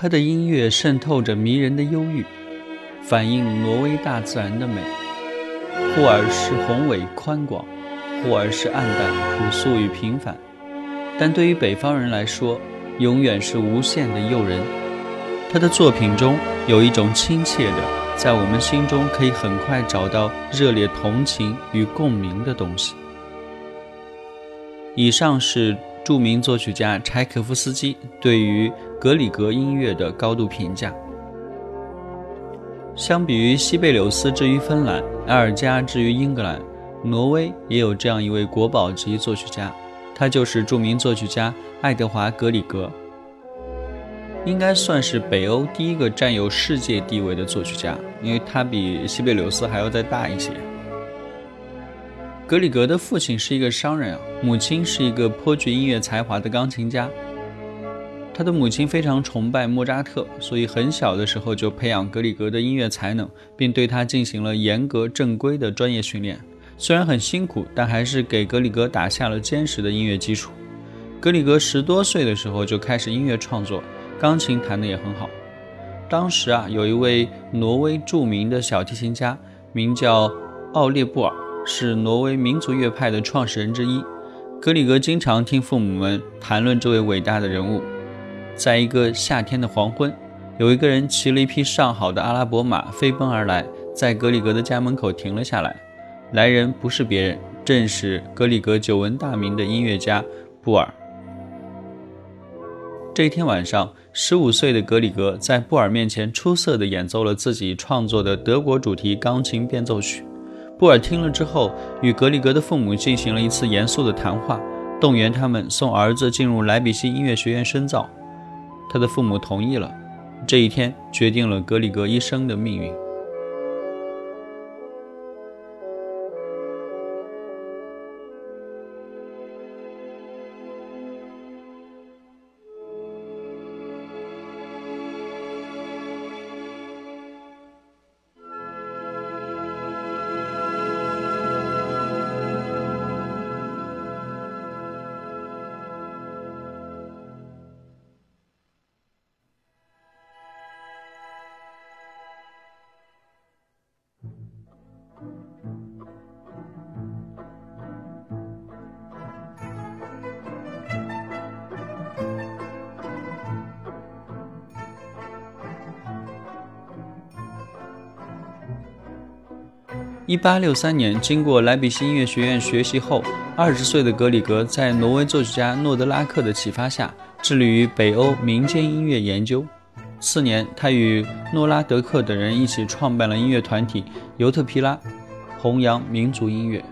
他的音乐渗透着迷人的忧郁，反映挪威大自然的美，忽而是宏伟宽广，忽而是暗淡朴素与平凡。但对于北方人来说，永远是无限的诱人。他的作品中有一种亲切的，在我们心中可以很快找到热烈同情与共鸣的东西。以上是。著名作曲家柴可夫斯基对于格里格音乐的高度评价。相比于西贝柳斯之于芬兰，埃尔加之于英格兰，挪威也有这样一位国宝级作曲家，他就是著名作曲家爱德华·格里格，应该算是北欧第一个占有世界地位的作曲家，因为他比西贝柳斯还要再大一些。格里格的父亲是一个商人，母亲是一个颇具音乐才华的钢琴家。他的母亲非常崇拜莫扎特，所以很小的时候就培养格里格的音乐才能，并对他进行了严格正规的专业训练。虽然很辛苦，但还是给格里格打下了坚实的音乐基础。格里格十多岁的时候就开始音乐创作，钢琴弹得也很好。当时啊，有一位挪威著名的小提琴家，名叫奥列布尔。是挪威民族乐派的创始人之一，格里格经常听父母们谈论这位伟大的人物。在一个夏天的黄昏，有一个人骑了一匹上好的阿拉伯马飞奔而来，在格里格的家门口停了下来。来人不是别人，正是格里格久闻大名的音乐家布尔。这一天晚上，十五岁的格里格在布尔面前出色地演奏了自己创作的德国主题钢琴变奏曲。布尔听了之后，与格里格的父母进行了一次严肃的谈话，动员他们送儿子进入莱比锡音乐学院深造。他的父母同意了。这一天决定了格里格一生的命运。一八六三年，经过莱比锡音乐学院学习后，二十岁的格里格在挪威作曲家诺德拉克的启发下，致力于北欧民间音乐研究。次年，他与诺拉德克等人一起创办了音乐团体尤特皮拉，弘扬民族音乐。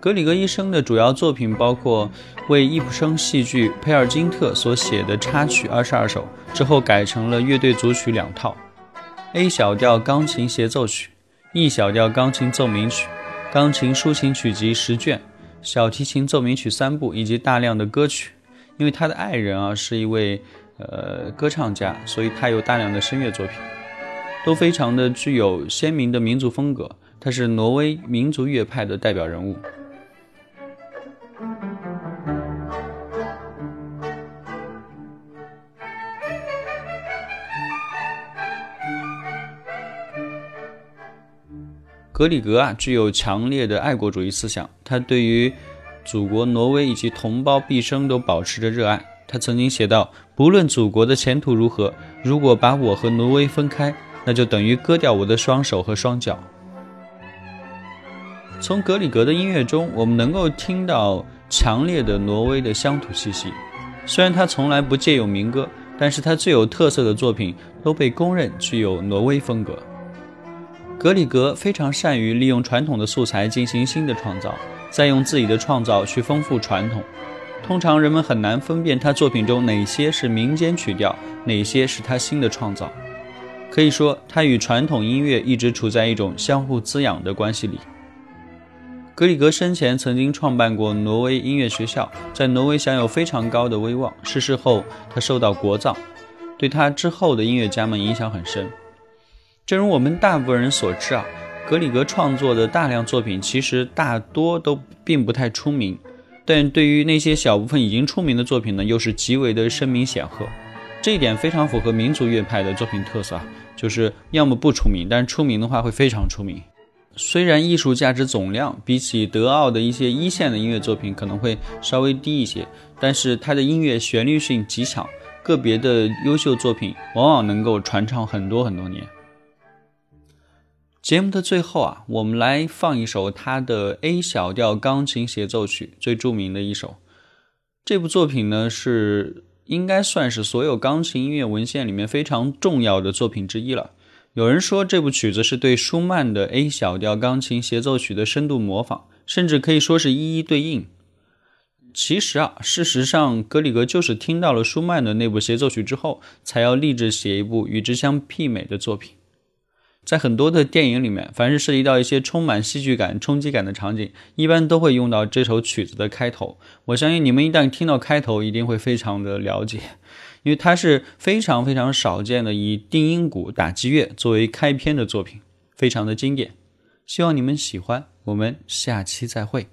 格里格一生的主要作品包括为易卜生戏剧《佩尔金特》所写的插曲二十二首，之后改成了乐队组曲两套：A 小调钢琴协奏曲。E 小调钢琴奏鸣曲、钢琴抒情曲集十卷、小提琴奏鸣曲三部，以及大量的歌曲。因为他的爱人啊是一位呃歌唱家，所以他有大量的声乐作品，都非常的具有鲜明的民族风格。他是挪威民族乐派的代表人物。格里格啊，具有强烈的爱国主义思想。他对于祖国挪威以及同胞毕生都保持着热爱。他曾经写道：“不论祖国的前途如何，如果把我和挪威分开，那就等于割掉我的双手和双脚。”从格里格的音乐中，我们能够听到强烈的挪威的乡土气息。虽然他从来不借用民歌，但是他最有特色的作品都被公认具有挪威风格。格里格非常善于利用传统的素材进行新的创造，再用自己的创造去丰富传统。通常人们很难分辨他作品中哪些是民间曲调，哪些是他新的创造。可以说，他与传统音乐一直处在一种相互滋养的关系里。格里格生前曾经创办过挪威音乐学校，在挪威享有非常高的威望。逝世后，他受到国葬，对他之后的音乐家们影响很深。正如我们大部分人所知啊，格里格创作的大量作品其实大多都并不太出名，但对于那些小部分已经出名的作品呢，又是极为的声名显赫。这一点非常符合民族乐派的作品特色啊，就是要么不出名，但是出名的话会非常出名。虽然艺术价值总量比起德奥的一些一线的音乐作品可能会稍微低一些，但是它的音乐旋律性极强，个别的优秀作品往往能够传唱很多很多年。节目的最后啊，我们来放一首他的 A 小调钢琴协奏曲，最著名的一首。这部作品呢，是应该算是所有钢琴音乐文献里面非常重要的作品之一了。有人说这部曲子是对舒曼的 A 小调钢琴协奏曲的深度模仿，甚至可以说是一一对应。其实啊，事实上，格里格就是听到了舒曼的那部协奏曲之后，才要立志写一部与之相媲美的作品。在很多的电影里面，凡是涉及到一些充满戏剧感、冲击感的场景，一般都会用到这首曲子的开头。我相信你们一旦听到开头，一定会非常的了解，因为它是非常非常少见的以定音鼓打击乐作为开篇的作品，非常的经典。希望你们喜欢，我们下期再会。